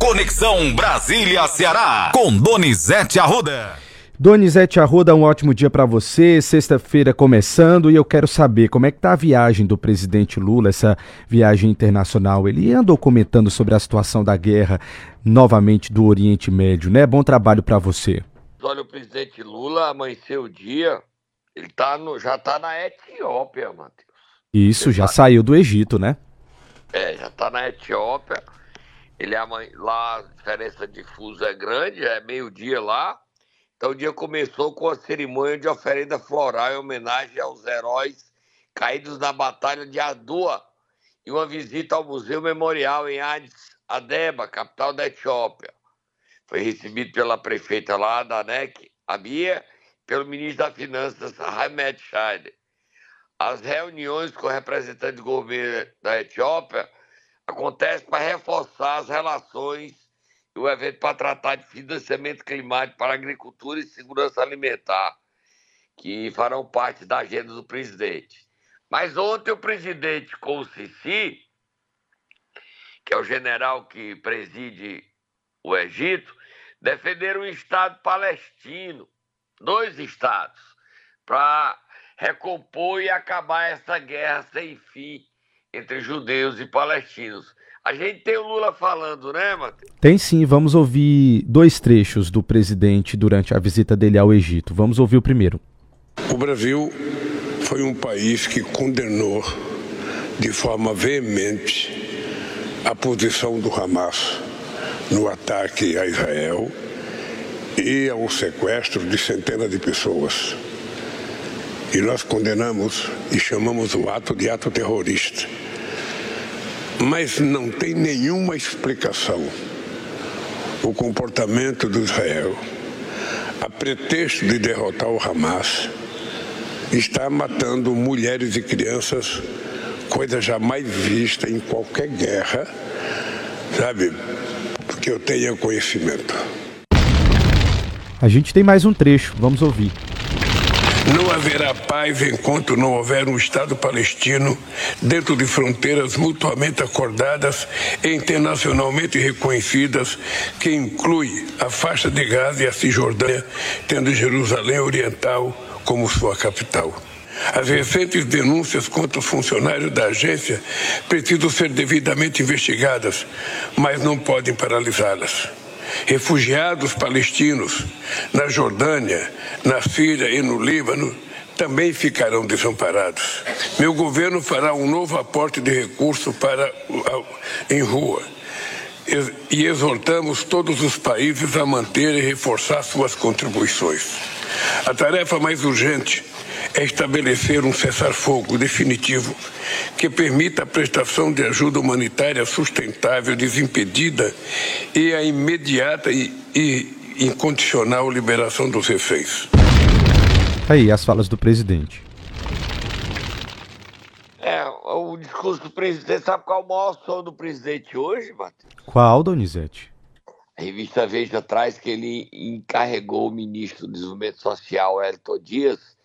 Conexão Brasília-Ceará, com Donizete Arruda. Donizete Arruda, um ótimo dia para você. Sexta-feira começando e eu quero saber como é que tá a viagem do presidente Lula, essa viagem internacional. Ele andou comentando sobre a situação da guerra novamente do Oriente Médio, né? Bom trabalho para você. Olha, o presidente Lula amanheceu o dia, ele tá no, já tá na Etiópia, Matheus. Isso, já tá... saiu do Egito, né? É, já tá na Etiópia. Ele amanhã, lá a diferença de fuso é grande, é meio-dia lá. Então o dia começou com a cerimônia de oferenda floral em homenagem aos heróis caídos na Batalha de Adua e uma visita ao Museu Memorial em Addis Abeba, capital da Etiópia. Foi recebido pela prefeita lá da ANEC, a Bia, pelo ministro das Finanças, Hamed Shaider. As reuniões com representantes do governo da Etiópia acontecem para reforçar as relações o evento para tratar de financiamento climático para agricultura e segurança alimentar, que farão parte da agenda do presidente. Mas ontem o presidente com o Sisi, que é o general que preside o Egito, defenderam um Estado palestino, dois Estados, para recompor e acabar essa guerra sem fim entre judeus e palestinos. A gente tem o Lula falando, né, Matheus? Tem sim, vamos ouvir dois trechos do presidente durante a visita dele ao Egito. Vamos ouvir o primeiro. O Brasil foi um país que condenou de forma veemente a posição do Hamas no ataque a Israel e ao sequestro de centenas de pessoas. E nós condenamos e chamamos o ato de ato terrorista mas não tem nenhuma explicação o comportamento do Israel, a pretexto de derrotar o Hamas, está matando mulheres e crianças, coisa jamais vista em qualquer guerra, sabe? Porque eu tenha conhecimento. A gente tem mais um trecho, vamos ouvir. Não haverá paz enquanto não houver um Estado palestino dentro de fronteiras mutuamente acordadas e internacionalmente reconhecidas, que inclui a faixa de Gaza e a Cisjordânia, tendo Jerusalém Oriental como sua capital. As recentes denúncias contra os funcionários da agência precisam ser devidamente investigadas, mas não podem paralisá-las refugiados palestinos na Jordânia, na Síria e no Líbano também ficarão desamparados. Meu governo fará um novo aporte de recursos para em rua e exortamos todos os países a manter e reforçar suas contribuições. A tarefa mais urgente é estabelecer um cessar-fogo definitivo que permita a prestação de ajuda humanitária sustentável, desimpedida e a imediata e, e incondicional liberação dos reféns. Aí as falas do presidente. É, o discurso do presidente, sabe qual é o maior som do presidente hoje, Matheus? Qual, Donizete? A revista Veja traz que ele encarregou o ministro do Desenvolvimento Social, Elton Dias,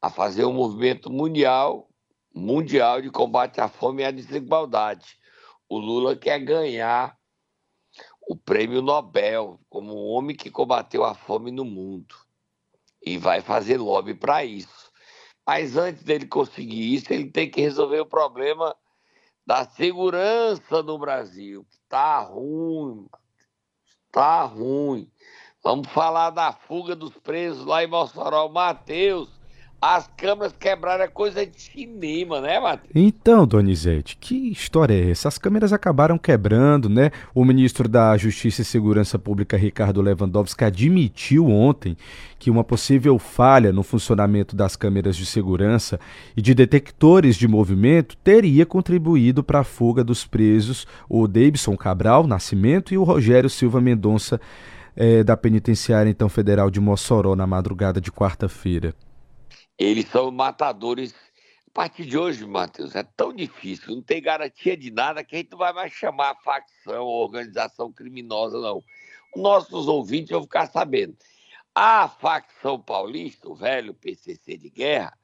a fazer um movimento mundial, mundial de combate à fome e à desigualdade. O Lula quer ganhar o prêmio Nobel como o homem que combateu a fome no mundo e vai fazer lobby para isso. Mas antes dele conseguir isso, ele tem que resolver o problema da segurança no Brasil. Está ruim, está ruim. Vamos falar da fuga dos presos lá em Mossoró. Matheus, as câmeras quebraram é coisa de cinema, né, Matheus? Então, Donizete, que história é essa? As câmeras acabaram quebrando, né? O ministro da Justiça e Segurança Pública, Ricardo Lewandowski, admitiu ontem que uma possível falha no funcionamento das câmeras de segurança e de detectores de movimento teria contribuído para a fuga dos presos, o Davidson Cabral Nascimento e o Rogério Silva Mendonça, eh, da penitenciária então federal de Mossoró, na madrugada de quarta-feira. Eles são matadores. A partir de hoje, Matheus, é tão difícil, não tem garantia de nada que a gente não vai mais chamar facção ou organização criminosa, não. Nossos ouvintes vão ficar sabendo. A facção paulista, o velho PCC de guerra,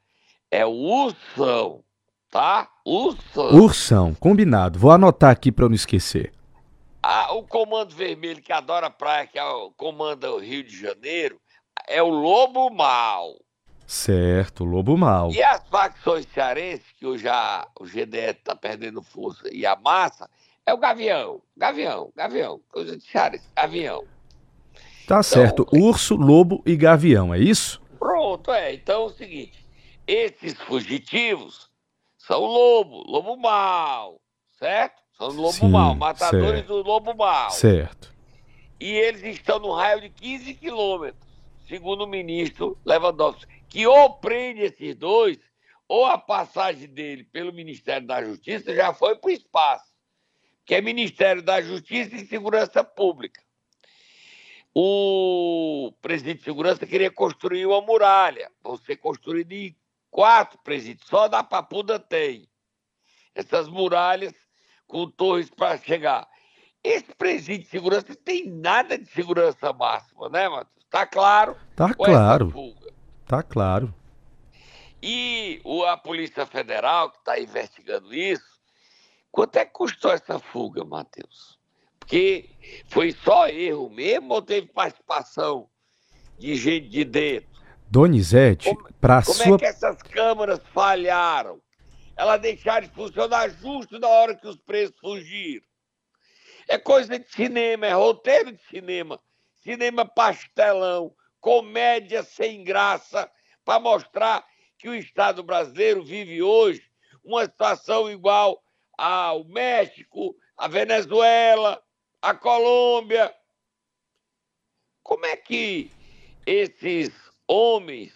é o Ursão, tá? Ursão. Ursão, combinado. Vou anotar aqui para eu não esquecer. Ah, o Comando Vermelho, que adora praia, que é o, comanda o Rio de Janeiro, é o Lobo Mal. Certo, Lobo Mal. E as facções cearenses, que hoje a, o GDE está perdendo força, e a massa, é o Gavião. Gavião, Gavião. Coisa de cearense, Gavião. Tá então, certo. Urso, Lobo e Gavião, é isso? Pronto, é. Então é o seguinte: esses fugitivos são lobo, lobo mal, certo? São lobo Sim, mal, matadores certo. do lobo mal. Certo. E eles estão no raio de 15 quilômetros, segundo o ministro Lewandowski, que ou prende esses dois, ou a passagem dele pelo Ministério da Justiça já foi para o espaço, que é Ministério da Justiça e Segurança Pública. O presidente de segurança queria construir uma muralha, vão ser construídos em quatro presídios, só da Papuda tem. Essas muralhas com torres para chegar. Esse presídio de segurança tem nada de segurança máxima, né, Matheus? Tá claro? Tá claro. Tá claro. E a Polícia Federal, que está investigando isso, quanto é que custou essa fuga, Matheus? Porque foi só erro mesmo ou teve participação de gente de dentro? Donizete, para sua... Como é que essas câmaras falharam? Elas deixaram de funcionar justo na hora que os presos fugiram. É coisa de cinema, é roteiro de cinema. Cinema pastelão, comédia sem graça, para mostrar que o Estado brasileiro vive hoje uma situação igual ao México, a Venezuela, a Colômbia. Como é que esses homens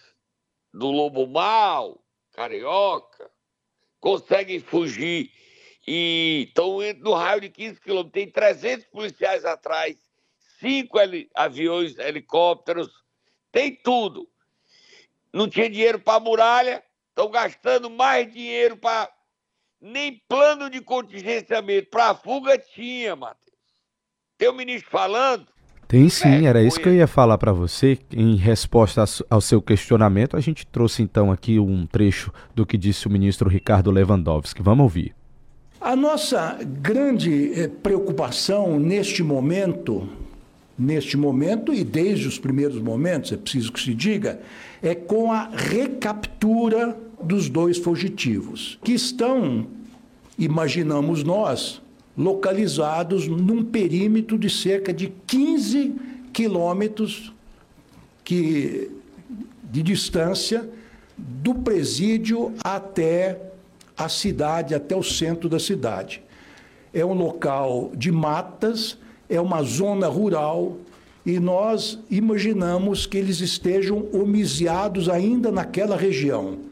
do lobo mal, carioca, conseguem fugir e estão no raio de 15 quilômetros? Tem 300 policiais atrás, cinco aviões, helicópteros, tem tudo. Não tinha dinheiro para a muralha, estão gastando mais dinheiro para. Nem plano de contingenciamento. Para a fuga tinha, Matheus. Tem o ministro falando. Tem sim, é, era isso que eu ia falar para você. Em resposta ao seu questionamento, a gente trouxe então aqui um trecho do que disse o ministro Ricardo Lewandowski. Vamos ouvir. A nossa grande eh, preocupação neste momento, neste momento e desde os primeiros momentos, é preciso que se diga, é com a recaptura dos dois fugitivos, que estão, imaginamos nós, localizados num perímetro de cerca de 15 quilômetros que, de distância do presídio até a cidade, até o centro da cidade. É um local de matas, é uma zona rural e nós imaginamos que eles estejam homiziados ainda naquela região.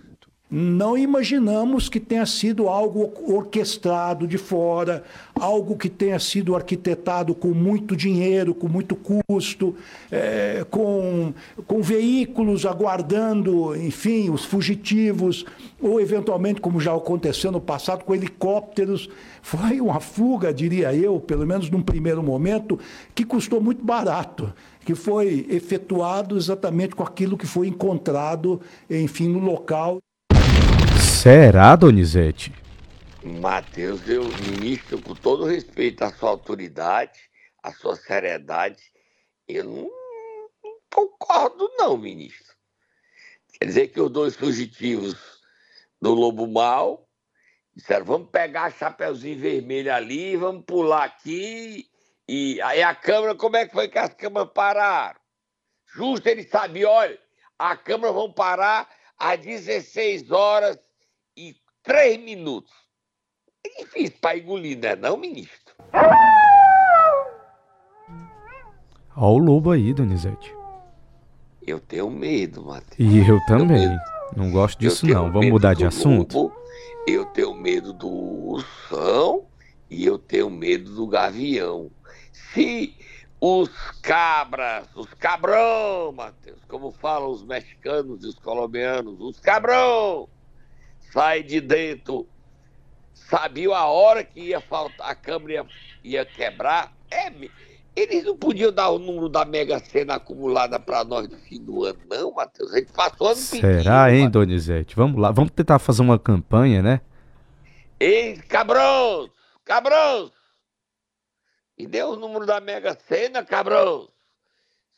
Não imaginamos que tenha sido algo orquestrado de fora, algo que tenha sido arquitetado com muito dinheiro, com muito custo, é, com, com veículos aguardando, enfim, os fugitivos, ou eventualmente, como já aconteceu no passado, com helicópteros. Foi uma fuga, diria eu, pelo menos num primeiro momento, que custou muito barato que foi efetuado exatamente com aquilo que foi encontrado, enfim, no local. Será, Donizete? Matheus, eu, ministro, com todo respeito à sua autoridade, à sua seriedade, eu não, concordo, não, ministro. Quer dizer que os dois fugitivos do Lobo Mal disseram: vamos pegar a Chapeuzinho Vermelho ali, vamos pular aqui. E aí a Câmara, como é que foi que as câmaras pararam? Justo ele sabia, olha, a Câmara vão parar às 16 horas e três minutos. É difícil para engolir, não é não, ministro? Olha o lobo aí, Donizete. Eu tenho medo, Matheus. E eu também. Não gosto disso não. Vamos mudar de assunto? Lobo, eu tenho medo do ursão e eu tenho medo do gavião. Se os cabras, os cabrão, Matheus, como falam os mexicanos e os colombianos, os cabrão, sai de dentro, sabiam a hora que ia faltar, a câmera ia, ia quebrar. É, eles não podiam dar o número da Mega Sena acumulada para nós no fim do ano, não, Matheus. A gente passou ano Será, pedindo, hein, Matheus. Donizete? Vamos lá, vamos tentar fazer uma campanha, né? Ei, cabrões, cabrões, E deu o número da Mega Sena, cabrão.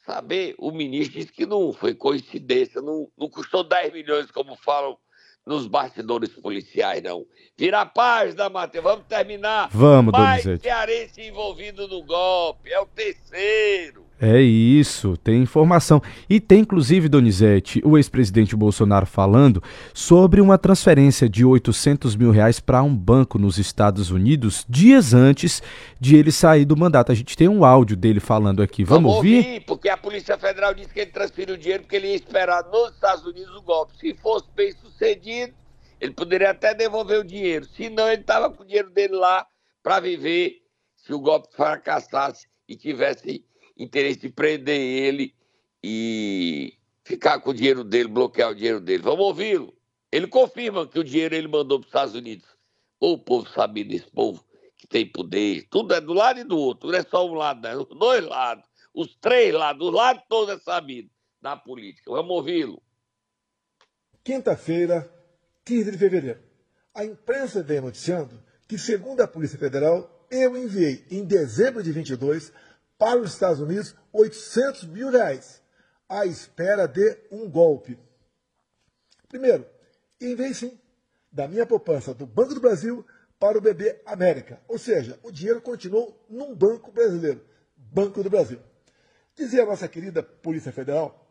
Saber, o ministro disse que não foi coincidência, não, não custou 10 milhões, como falam nos bastidores policiais, não. Vira a página, Matheus, vamos terminar. Vamos, Mais Donizete. cearense envolvido no golpe, é o terceiro. É isso, tem informação. E tem inclusive, Donizete, o ex-presidente Bolsonaro falando sobre uma transferência de 800 mil reais para um banco nos Estados Unidos, dias antes de ele sair do mandato. A gente tem um áudio dele falando aqui. Vamos, ouvir? Porque a Polícia Federal disse que ele transferiu o dinheiro porque ele ia esperar nos Estados Unidos o golpe. Se fosse bem sucedido, ele poderia até devolver o dinheiro. Se não, ele estava com o dinheiro dele lá para viver se o golpe fracassasse e tivesse interesse de prender ele e ficar com o dinheiro dele, bloquear o dinheiro dele. Vamos ouvi-lo. Ele confirma que o dinheiro ele mandou para os Estados Unidos. O povo sabe desse povo que tem poder. Tudo é do lado e do outro. Não é só um lado, não. Os dois lados. Os três lados. Os lados todos é sabido da política. Vamos ouvi-lo. Quinta-feira, 15 de fevereiro. A imprensa vem noticiando que, segundo a Polícia Federal, eu enviei em dezembro de 22 para os Estados Unidos 800 mil reais, à espera de um golpe. Primeiro, enviei sim, da minha poupança do Banco do Brasil para o BB América. Ou seja, o dinheiro continuou num banco brasileiro, Banco do Brasil. Dizia a nossa querida Polícia Federal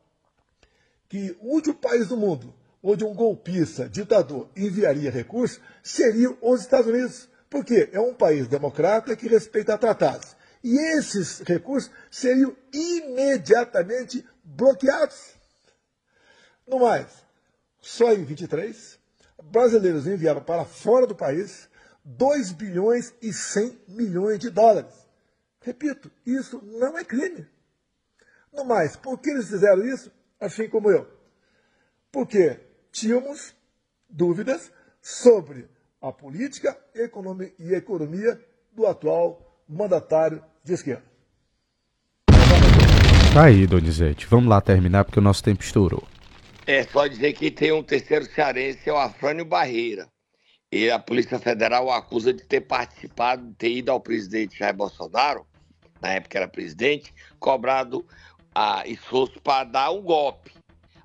que o último país do mundo onde um golpista, ditador, enviaria recursos seria os Estados Unidos. Porque é um país democrata que respeita tratados. E esses recursos seriam imediatamente bloqueados. No mais, só em 23, brasileiros enviaram para fora do país 2 bilhões e 100 milhões de dólares. Repito, isso não é crime. No mais, por que eles fizeram isso, assim como eu? Porque tínhamos dúvidas sobre a política e economia do atual mandatário de esquerda. Tá aí, Donizete. Vamos lá terminar porque o nosso tempo estourou. É só dizer que tem um terceiro cearense, é o Afrânio Barreira. E a Polícia Federal o acusa de ter participado, de ter ido ao presidente Jair Bolsonaro, na época era presidente, cobrado a esforço para dar um golpe.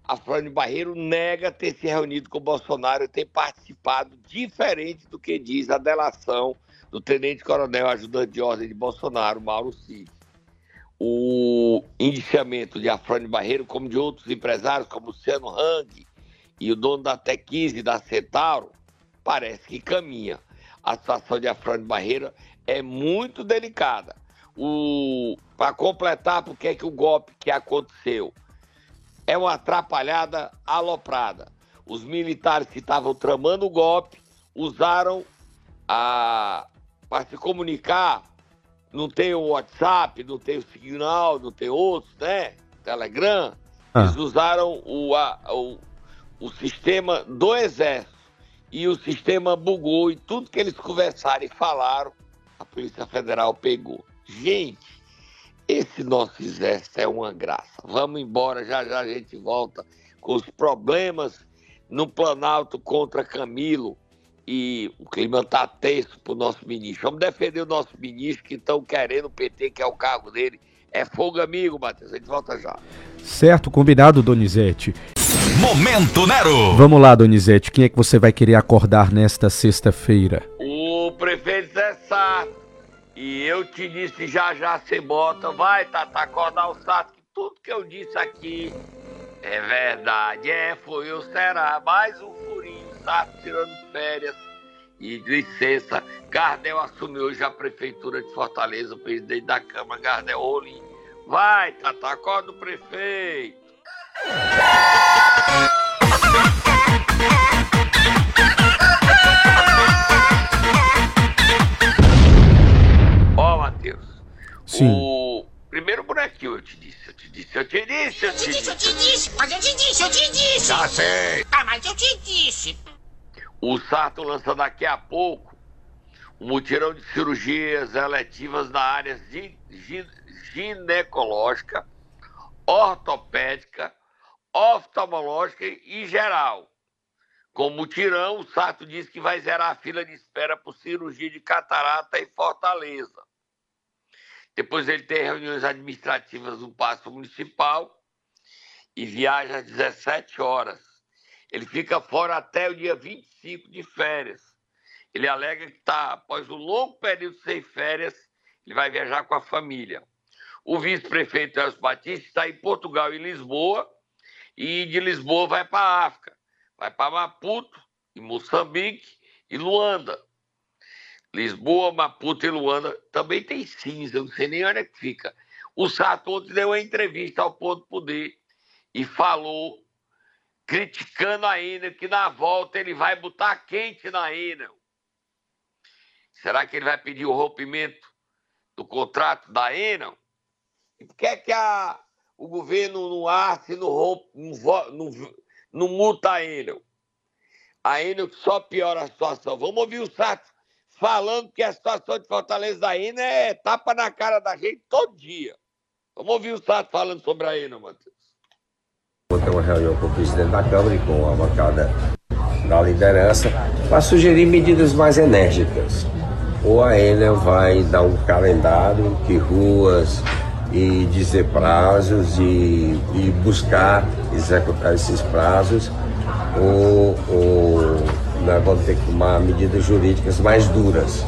Afrânio Barreiro nega ter se reunido com o Bolsonaro e ter participado, diferente do que diz a delação do tenente-coronel ajudante de ordem de Bolsonaro, Mauro Cid. O indiciamento de Afrânio Barreiro, como de outros empresários, como Luciano Hang e o dono da T15 da Centauro, parece que caminha. A situação de Afrânio Barreiro é muito delicada. Para completar, porque é que o golpe que aconteceu é uma atrapalhada aloprada. Os militares que estavam tramando o golpe usaram a para se comunicar. Não tem o WhatsApp, não tem o Signal, não tem outros, né? Telegram. Ah. Eles usaram o, a- o, o sistema do Exército. E o sistema bugou e tudo que eles conversaram e falaram, a Polícia Federal pegou. Gente, esse nosso exército é uma graça. Vamos embora, já já a gente volta com os problemas no Planalto contra Camilo. E o clima tá tenso pro nosso ministro. Vamos defender o nosso ministro que estão querendo o PT, que é o cargo dele. É fogo amigo, Matheus. A gente volta já. Certo, combinado, Donizete. Momento Nero. Vamos lá, Donizete. Quem é que você vai querer acordar nesta sexta-feira? O prefeito Zé Sá. E eu te disse já já você bota. Vai, Tata, acordar o Sato. que Tudo que eu disse aqui é verdade. É, foi ou será. Mais um furinho. Sato tirando férias. E licença, Gardel assumiu hoje a prefeitura de Fortaleza, o presidente da Câmara, Gardel Rolim. Vai, Tata, acorda o prefeito. Ó, Matheus. Sim. O primeiro bonequinho eu te disse, eu te disse, eu te disse, eu Eu te te disse, eu disse. te disse, mas eu te disse, eu te disse. Já sei. Ah, mas eu te disse. O Sarto lança daqui a pouco um mutirão de cirurgias eletivas na área gi- gi- ginecológica, ortopédica, oftalmológica e geral. Com mutirão, o Sarto diz que vai zerar a fila de espera por cirurgia de catarata em Fortaleza. Depois ele tem reuniões administrativas no Paço Municipal e viaja às 17 horas. Ele fica fora até o dia 25 de férias. Ele alega que está, após um longo período sem férias, ele vai viajar com a família. O vice-prefeito Elcio Batista está em Portugal e Lisboa, e de Lisboa vai para a África. Vai para Maputo, e Moçambique e Luanda. Lisboa, Maputo e Luanda também tem cinza, não sei nem onde é que fica. O Sato ontem deu uma entrevista ao Ponto Poder e falou, criticando a Enel, que na volta ele vai botar quente na Enel. Será que ele vai pedir o rompimento do contrato da Enel? E por que é que a, o governo não arce, não, rompe, não, não, não multa a Enel? A Enel só piora a situação. Vamos ouvir o Sato falando que a situação de Fortaleza da Enel é tapa na cara da gente todo dia. Vamos ouvir o Sato falando sobre a Enel, Matheus. Ter uma reunião com o presidente da Câmara e com a bancada da liderança para sugerir medidas mais enérgicas. Ou a Enel vai dar um calendário, que ruas, e dizer prazos e, e buscar executar esses prazos, ou, ou nós vamos ter que tomar medidas jurídicas mais duras,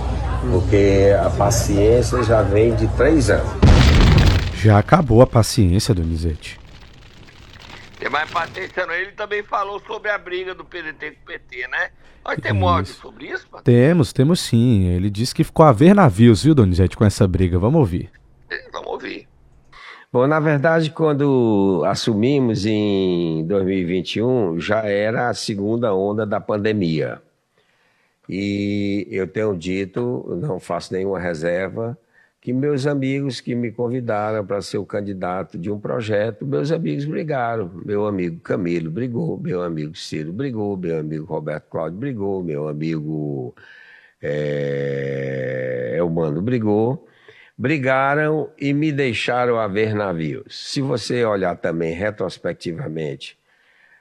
porque a paciência já vem de três anos. Já acabou a paciência, Donizete. Tem mais paciência não. Ele também falou sobre a briga do PDT com o PT, né? Nós temos áudio sobre isso, Patrícia? Temos, temos sim. Ele disse que ficou a ver navios, viu, Donizete, com essa briga. Vamos ouvir. Vamos ouvir. Bom, na verdade, quando assumimos em 2021, já era a segunda onda da pandemia. E eu tenho dito, não faço nenhuma reserva, que meus amigos que me convidaram para ser o candidato de um projeto, meus amigos brigaram. Meu amigo Camilo brigou, meu amigo Ciro brigou, meu amigo Roberto Cláudio brigou, meu amigo é, Elmano brigou. Brigaram e me deixaram a ver navios. Se você olhar também retrospectivamente,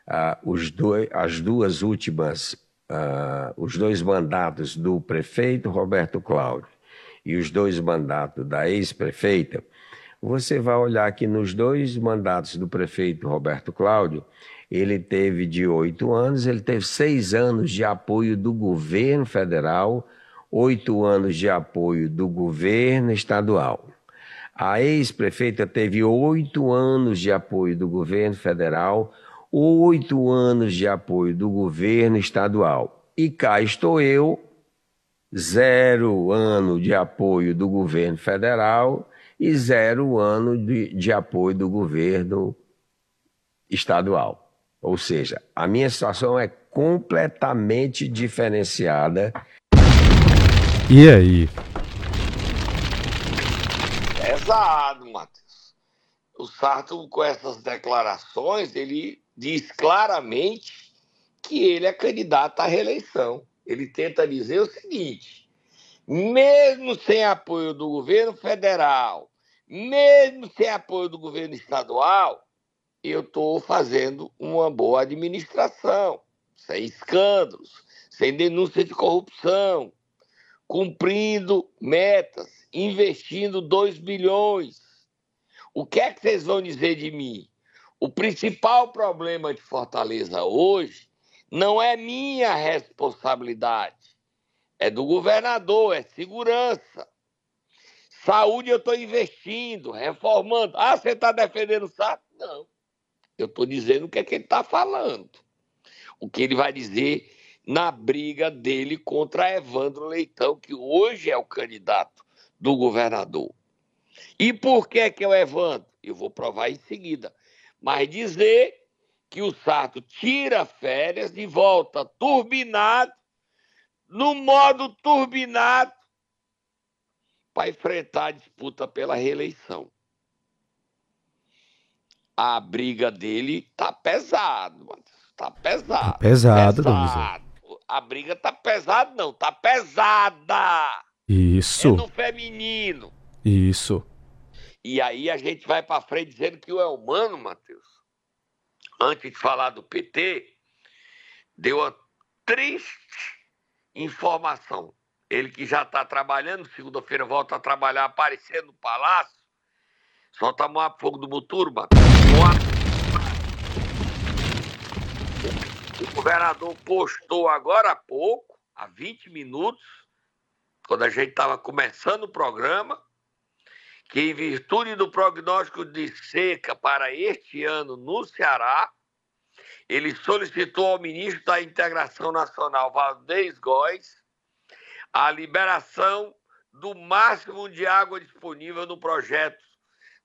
ah, os dois, as duas últimas, ah, os dois mandatos do prefeito Roberto Cláudio e os dois mandatos da ex-prefeita, você vai olhar que nos dois mandatos do prefeito Roberto Cláudio, ele teve de oito anos, ele teve seis anos de apoio do governo federal, oito anos de apoio do governo estadual. A ex-prefeita teve oito anos de apoio do governo federal, oito anos de apoio do governo estadual. E cá estou eu, zero ano de apoio do governo federal e zero ano de, de apoio do governo estadual. Ou seja, a minha situação é completamente diferenciada. E aí? Pesado, Matheus. O Sarto, com essas declarações, ele diz claramente que ele é candidato à reeleição ele tenta dizer o seguinte: mesmo sem apoio do governo federal, mesmo sem apoio do governo estadual, eu estou fazendo uma boa administração, sem escândalos, sem denúncia de corrupção, cumprindo metas, investindo 2 bilhões. O que é que vocês vão dizer de mim? O principal problema de Fortaleza hoje não é minha responsabilidade. É do governador, é segurança. Saúde eu estou investindo, reformando. Ah, você está defendendo o SAT? Não. Eu estou dizendo o que é que ele está falando. O que ele vai dizer na briga dele contra Evandro Leitão, que hoje é o candidato do governador. E por que, que é o Evandro? Eu vou provar em seguida. Mas dizer que o Sarto tira férias e volta turbinado, no modo turbinado, para enfrentar a disputa pela reeleição. A briga dele tá pesado, mano. Tá pesado. Tá pesado, pesado. A briga tá pesada, não, tá pesada. Isso. É no feminino. Isso. E aí a gente vai para frente dizendo que o Elmano, Matheus, antes de falar do PT, deu a triste informação. ele que já está trabalhando, segunda-feira volta a trabalhar, aparecendo no palácio. Solta Moab Fogo do Muturo, mano. O governador postou agora há pouco, há 20 minutos, quando a gente estava começando o programa, que em virtude do prognóstico de seca para este ano no Ceará, ele solicitou ao ministro da Integração Nacional, Valdez Góes, a liberação do máximo de água disponível no projeto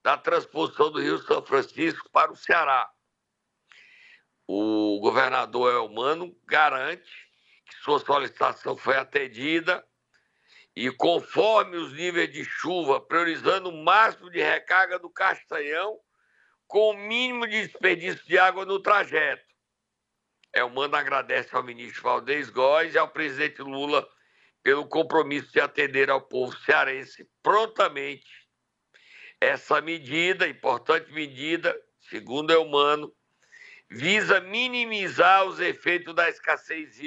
da transposição do Rio São Francisco para o Ceará. O governador Elmano garante que sua solicitação foi atendida e conforme os níveis de chuva, priorizando o máximo de recarga do Castanhão, com o mínimo de desperdício de água no trajeto. É, o agradece ao ministro Valdez Góes e ao presidente Lula pelo compromisso de atender ao povo cearense prontamente. Essa medida, importante medida, segundo Elmano, visa minimizar os efeitos da escassez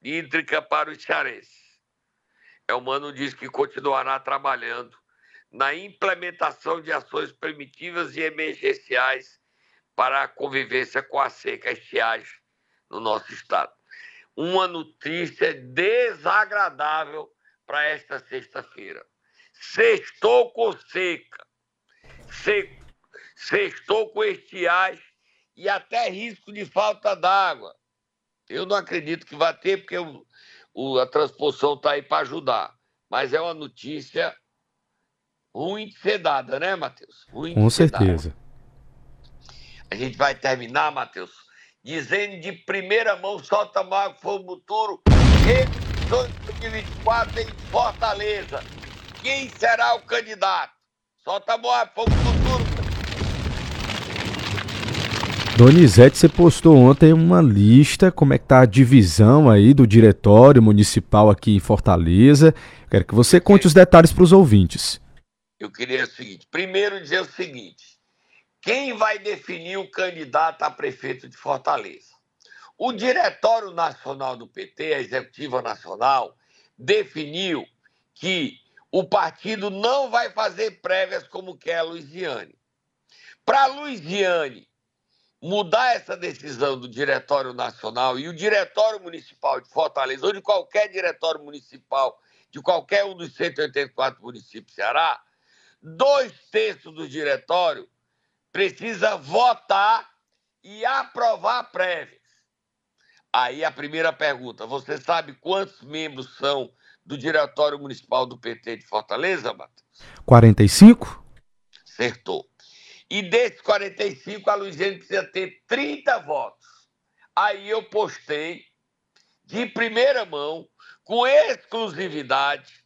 hídrica, para os cearenses. Elmano diz que continuará trabalhando na implementação de ações primitivas e emergenciais para a convivência com a seca e estiagem no nosso estado. Uma notícia desagradável para esta sexta-feira. Sextou com seca, sextou com estiagem e até risco de falta d'água. Eu não acredito que vai ter, porque o, o, a transposição está aí para ajudar. Mas é uma notícia ruim de ser dada, né, Matheus? Ruim Com certeza. A gente vai terminar, Matheus, dizendo de primeira mão, solta Mago Fogo Muturo, eleições 2024 em Fortaleza. Quem será o candidato? Solta Mago Fogo Donizete, você postou ontem uma lista, como é que tá a divisão aí do diretório municipal aqui em Fortaleza. Quero que você conte os detalhes para os ouvintes. Eu queria o seguinte, primeiro dizer o seguinte, quem vai definir o candidato a prefeito de Fortaleza? O Diretório Nacional do PT, a Executiva Nacional, definiu que o partido não vai fazer prévias como quer a Luiziane. Para a Luiziane mudar essa decisão do Diretório Nacional e o Diretório Municipal de Fortaleza, ou de qualquer diretório municipal de qualquer um dos 184 municípios do Ceará, dois terços do diretório precisa votar e aprovar prévias. Aí a primeira pergunta: você sabe quantos membros são do Diretório Municipal do PT de Fortaleza, Matheus? 45? Acertou. E desses 45, a Luiziane precisa ter 30 votos. Aí eu postei de primeira mão, com exclusividade,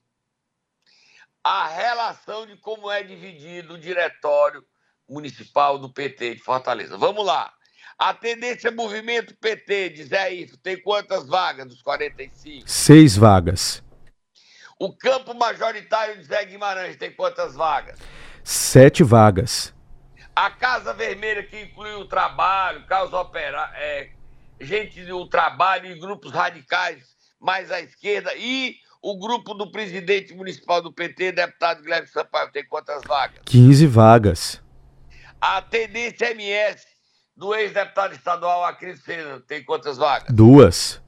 a relação de como é dividido o diretório municipal do PT de Fortaleza. Vamos lá. A tendência Movimento PT de Zé Ifo tem quantas vagas dos 45? Seis vagas. O campo majoritário de Zé Guimarães tem quantas vagas? Sete vagas. A Casa Vermelha, que inclui o trabalho, causa operar, é, gente do trabalho e grupos radicais mais à esquerda, e o grupo do presidente municipal do PT, deputado Guilherme Sampaio, tem quantas vagas? 15 vagas. A tendência MS do ex-deputado estadual Acris Fernando tem quantas vagas? Duas.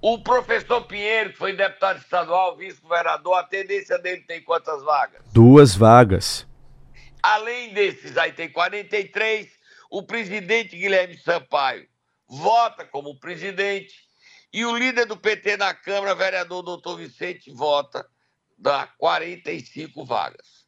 O professor Pinheiro, que foi deputado estadual, vice-governador, a tendência dele tem quantas vagas? Duas vagas. Além desses, aí tem 43. O presidente Guilherme Sampaio vota como presidente. E o líder do PT na Câmara, vereador doutor Vicente, vota, dá 45 vagas.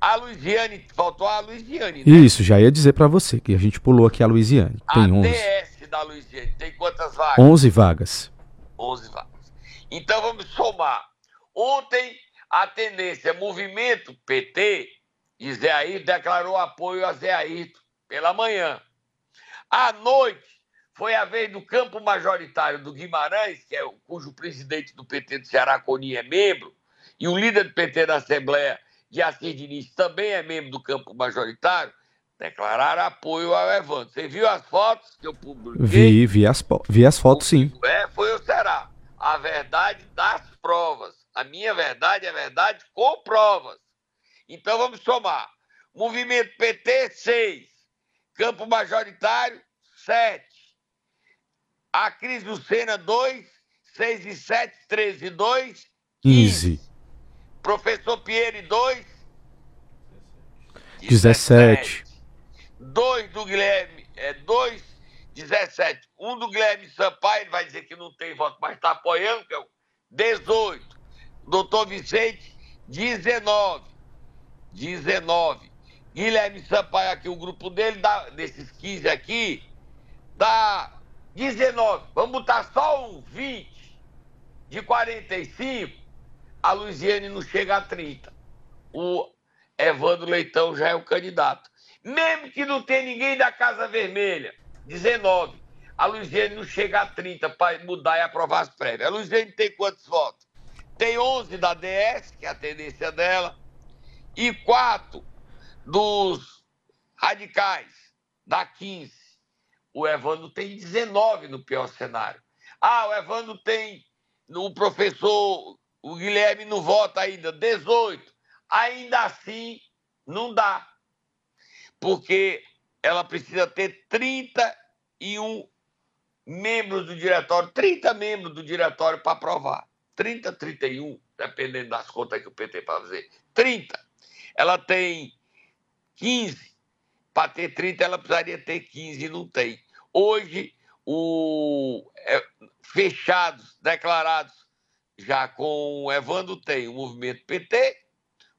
A Luiziane, faltou a Luiziane, né? Isso, já ia dizer para você que a gente pulou aqui a Luiziane. Tem a 11. DS da Luiziane tem quantas vagas? 11 vagas. 11 vagas. Então vamos somar. Ontem a tendência Movimento PT e Zé Ayrton declarou apoio a Zé Ayrton pela manhã. À noite, foi a vez do campo majoritário do Guimarães, que é o, cujo presidente do PT do Ceará, Coni, é membro, e o líder do PT da Assembleia, de Assis Diniz, também é membro do campo majoritário, declararam apoio ao Evandro. Você viu as fotos que eu publiquei? Vi, vi as, vi as fotos, sim. É, foi o Ceará. a verdade das provas. A minha verdade é verdade com provas. Então vamos somar. Movimento PT, 6. Campo Majoritário, 7. A crise do Sena, 2. 6 e 7, 13 e 2. 15. Professor Pierre, 2. 17. 2 do Guilherme, é 2, 17. Um do Guilherme Sampaio, ele vai dizer que não tem voto, mas está apoiando, que é o 18. Doutor Vicente, 19. 19. Guilherme Sampaio aqui, o grupo dele, dá, desses 15 aqui, dá 19. Vamos botar só um 20 de 45. A Luiziane não chega a 30. O Evandro Leitão já é o candidato. Mesmo que não tenha ninguém da Casa Vermelha, 19. A Luiziane não chega a 30 para mudar e aprovar as prévias. A Luiziane tem quantos votos? Tem 11 da DS, que é a tendência dela, e 4 dos radicais, da 15. O Evandro tem 19 no pior cenário. Ah, o Evandro tem, o professor, o Guilherme não vota ainda, 18. Ainda assim, não dá. Porque ela precisa ter 31 membros do diretório, 30 membros do diretório para aprovar. 30, 31, dependendo das contas que o PT vai fazer. 30. Ela tem 15. Para ter 30, ela precisaria ter 15 e não tem. Hoje, o, é, fechados, declarados já com o Evandro, tem o movimento PT,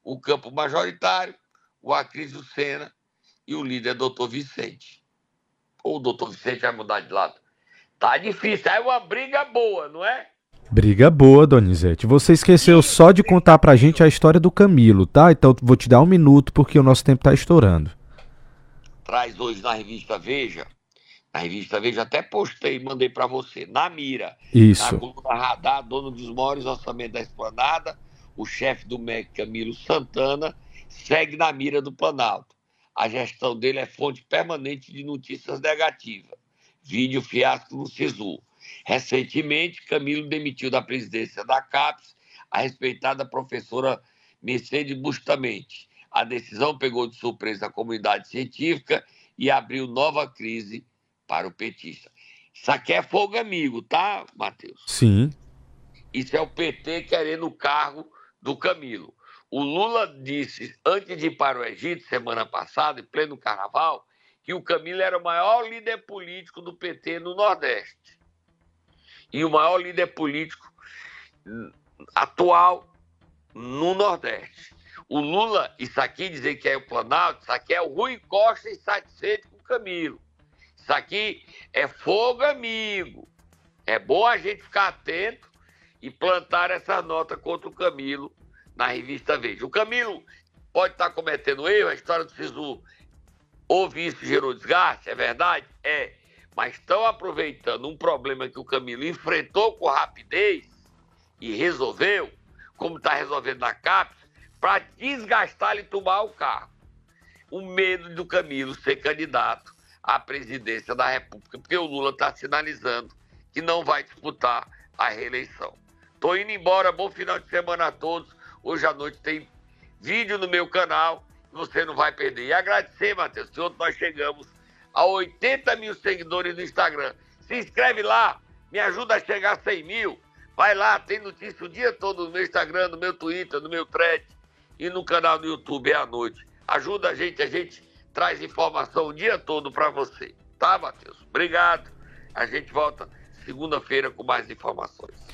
o campo majoritário, o Acrisio Sena e o líder doutor Vicente. Ou o doutor Vicente vai mudar de lado. Tá difícil, é uma briga boa, não é? Briga boa, Donizete. Você esqueceu só de contar pra gente a história do Camilo, tá? Então vou te dar um minuto porque o nosso tempo tá estourando. Traz hoje na revista Veja. Na revista Veja até postei, mandei para você. Na mira. Isso. Na coluna Radar, dono dos maiores orçamentos da esplanada, o chefe do MEC, Camilo Santana, segue na mira do Planalto. A gestão dele é fonte permanente de notícias negativas. Vídeo fiasco no SISU. Recentemente, Camilo demitiu da presidência da CAPES a respeitada professora Mercedes Bustamente. A decisão pegou de surpresa a comunidade científica e abriu nova crise para o petista. Isso aqui é fogo amigo, tá, Matheus? Sim. Isso é o PT querendo o cargo do Camilo. O Lula disse, antes de ir para o Egito, semana passada, em pleno carnaval, que o Camilo era o maior líder político do PT no Nordeste e o maior líder político atual no Nordeste. O Lula, isso aqui dizer que é o Planalto, isso aqui é o Rui Costa insatisfeito com o Camilo. Isso aqui é fogo amigo. É bom a gente ficar atento e plantar essa nota contra o Camilo na revista Veja. O Camilo pode estar cometendo erro, a história do Sisu houve isso gerou desgaste, é verdade? É mas estão aproveitando um problema que o Camilo enfrentou com rapidez e resolveu, como está resolvendo na CAPES, para desgastar e tomar o carro. O medo do Camilo ser candidato à presidência da República, porque o Lula está sinalizando que não vai disputar a reeleição. Estou indo embora, bom final de semana a todos. Hoje à noite tem vídeo no meu canal, você não vai perder. E agradecer, Matheus, que ontem nós chegamos a 80 mil seguidores no Instagram. Se inscreve lá, me ajuda a chegar a 100 mil. Vai lá, tem notícia o dia todo no meu Instagram, no meu Twitter, no meu thread e no canal do YouTube é à noite. Ajuda a gente, a gente traz informação o dia todo para você. Tá, Matheus? Obrigado. A gente volta segunda-feira com mais informações.